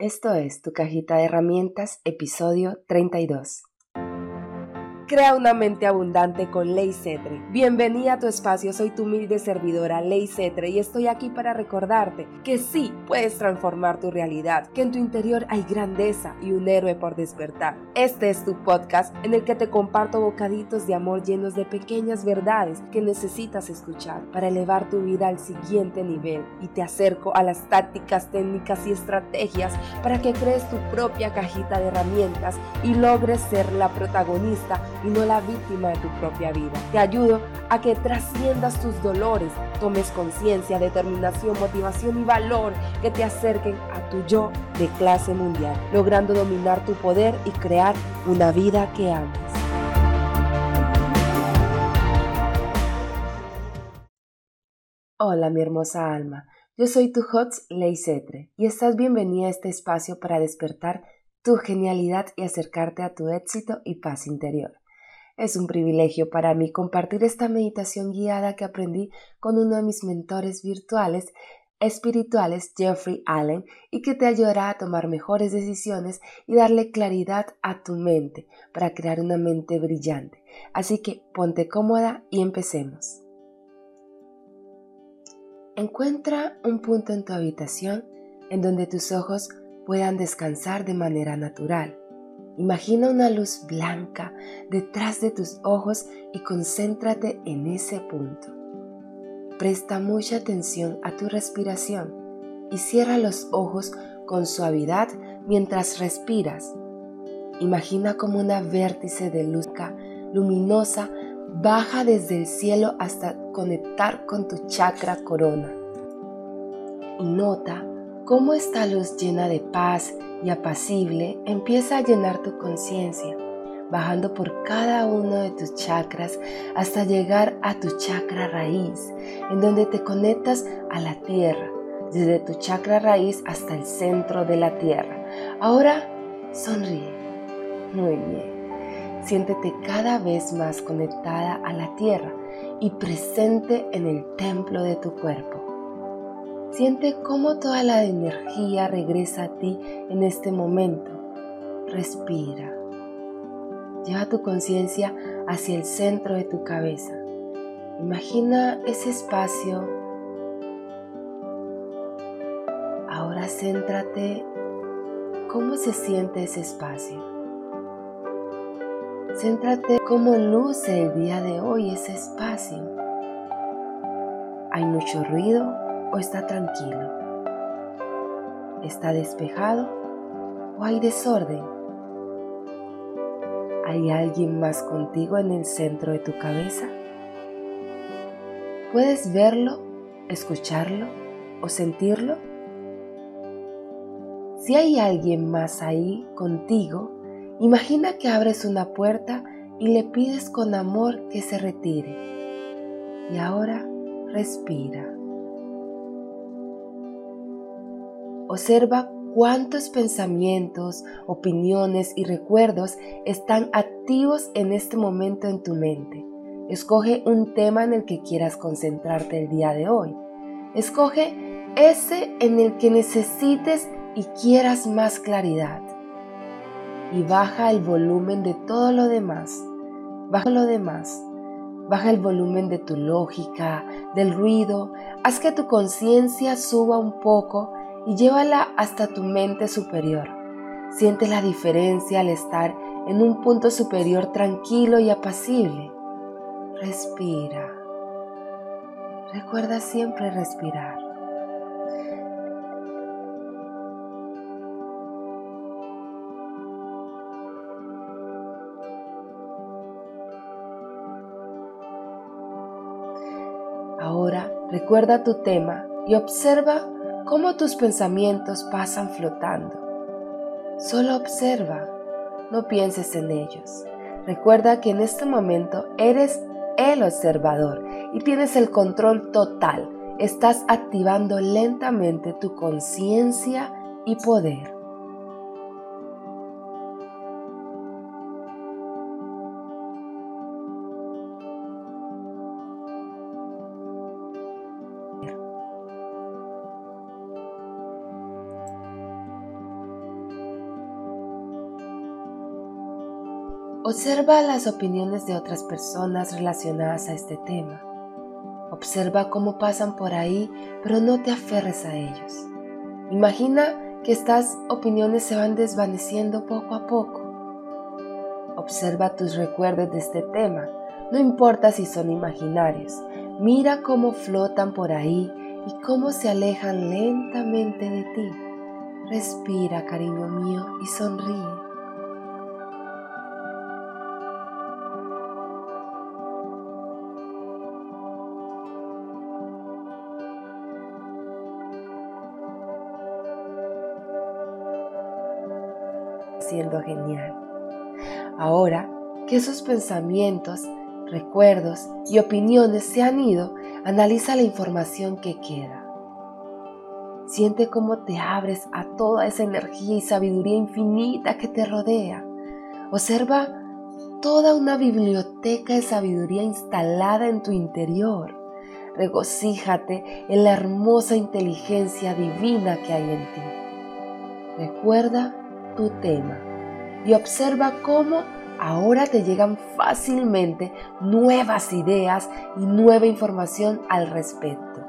Esto es Tu Cajita de Herramientas, episodio 32. Crea una mente abundante con Ley Cetre. Bienvenida a tu espacio, soy tu humilde servidora Ley Cetre y estoy aquí para recordarte que sí puedes transformar tu realidad, que en tu interior hay grandeza y un héroe por despertar. Este es tu podcast en el que te comparto bocaditos de amor llenos de pequeñas verdades que necesitas escuchar para elevar tu vida al siguiente nivel y te acerco a las tácticas, técnicas y estrategias para que crees tu propia cajita de herramientas y logres ser la protagonista y no la víctima de tu propia vida. Te ayudo a que trasciendas tus dolores, tomes conciencia, determinación, motivación y valor que te acerquen a tu yo de clase mundial, logrando dominar tu poder y crear una vida que ames. Hola mi hermosa alma, yo soy tu HOTS Ley Cetre y estás bienvenida a este espacio para despertar tu genialidad y acercarte a tu éxito y paz interior. Es un privilegio para mí compartir esta meditación guiada que aprendí con uno de mis mentores virtuales espirituales, Jeffrey Allen, y que te ayudará a tomar mejores decisiones y darle claridad a tu mente para crear una mente brillante. Así que ponte cómoda y empecemos. Encuentra un punto en tu habitación en donde tus ojos puedan descansar de manera natural. Imagina una luz blanca detrás de tus ojos y concéntrate en ese punto. Presta mucha atención a tu respiración y cierra los ojos con suavidad mientras respiras. Imagina como una vértice de luz luminosa baja desde el cielo hasta conectar con tu chakra corona. Y nota cómo esta luz llena de paz y apacible empieza a llenar tu conciencia, bajando por cada uno de tus chakras hasta llegar a tu chakra raíz, en donde te conectas a la tierra, desde tu chakra raíz hasta el centro de la tierra. Ahora sonríe. Muy bien. Siéntete cada vez más conectada a la tierra y presente en el templo de tu cuerpo. Siente cómo toda la energía regresa a ti en este momento. Respira. Lleva tu conciencia hacia el centro de tu cabeza. Imagina ese espacio. Ahora céntrate cómo se siente ese espacio. Céntrate cómo luce el día de hoy ese espacio. ¿Hay mucho ruido? O está tranquilo? ¿Está despejado o hay desorden? ¿Hay alguien más contigo en el centro de tu cabeza? ¿Puedes verlo, escucharlo o sentirlo? Si hay alguien más ahí contigo, imagina que abres una puerta y le pides con amor que se retire. Y ahora respira. Observa cuántos pensamientos, opiniones y recuerdos están activos en este momento en tu mente. Escoge un tema en el que quieras concentrarte el día de hoy. Escoge ese en el que necesites y quieras más claridad. Y baja el volumen de todo lo demás. Baja lo demás. Baja el volumen de tu lógica, del ruido. Haz que tu conciencia suba un poco y llévala hasta tu mente superior. Siente la diferencia al estar en un punto superior tranquilo y apacible. Respira. Recuerda siempre respirar. Ahora recuerda tu tema y observa cómo tus pensamientos pasan flotando. Solo observa, no pienses en ellos. Recuerda que en este momento eres el observador y tienes el control total. Estás activando lentamente tu conciencia y poder. Observa las opiniones de otras personas relacionadas a este tema. Observa cómo pasan por ahí, pero no te aferres a ellos. Imagina que estas opiniones se van desvaneciendo poco a poco. Observa tus recuerdos de este tema, no importa si son imaginarios. Mira cómo flotan por ahí y cómo se alejan lentamente de ti. Respira, cariño mío, y sonríe. Siendo genial. Ahora que esos pensamientos, recuerdos y opiniones se han ido, analiza la información que queda. Siente cómo te abres a toda esa energía y sabiduría infinita que te rodea. Observa toda una biblioteca de sabiduría instalada en tu interior. Regocíjate en la hermosa inteligencia divina que hay en ti. Recuerda tu tema y observa cómo ahora te llegan fácilmente nuevas ideas y nueva información al respecto.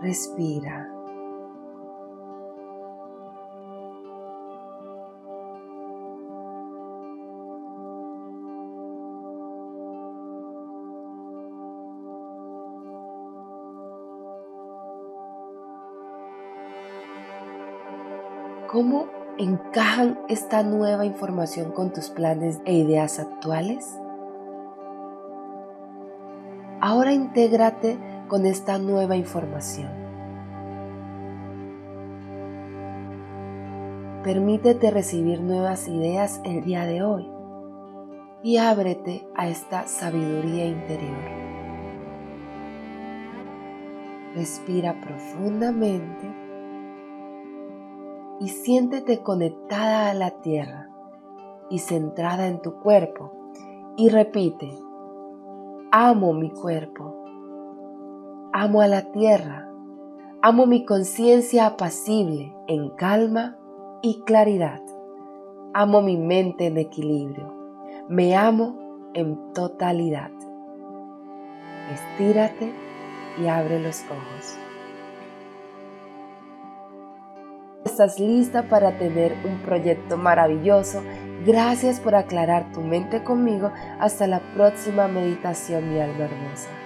Respira. ¿Cómo encajan esta nueva información con tus planes e ideas actuales? Ahora intégrate con esta nueva información. Permítete recibir nuevas ideas el día de hoy y ábrete a esta sabiduría interior. Respira profundamente y siéntete conectada a la tierra y centrada en tu cuerpo. Y repite, amo mi cuerpo, amo a la tierra, amo mi conciencia apacible en calma y claridad, amo mi mente en equilibrio, me amo en totalidad. Estírate y abre los ojos. Estás lista para tener un proyecto maravilloso. Gracias por aclarar tu mente conmigo. Hasta la próxima meditación, mi alma hermosa.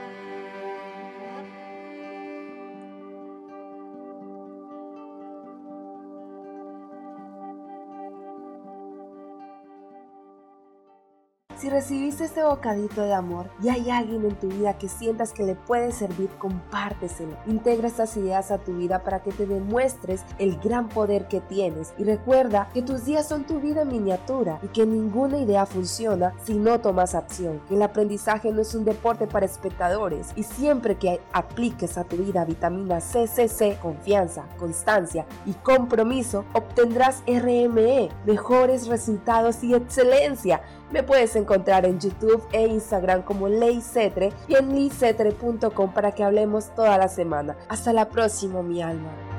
Si recibiste este bocadito de amor y hay alguien en tu vida que sientas que le puede servir, compárteselo. Integra estas ideas a tu vida para que te demuestres el gran poder que tienes. Y recuerda que tus días son tu vida en miniatura y que ninguna idea funciona si no tomas acción. Que el aprendizaje no es un deporte para espectadores y siempre que apliques a tu vida vitamina CCC, confianza, constancia y compromiso, obtendrás RME, mejores resultados y excelencia. Me puedes encontrar en YouTube e Instagram como Ley Cetre y en licetre.com para que hablemos toda la semana. Hasta la próxima, mi alma.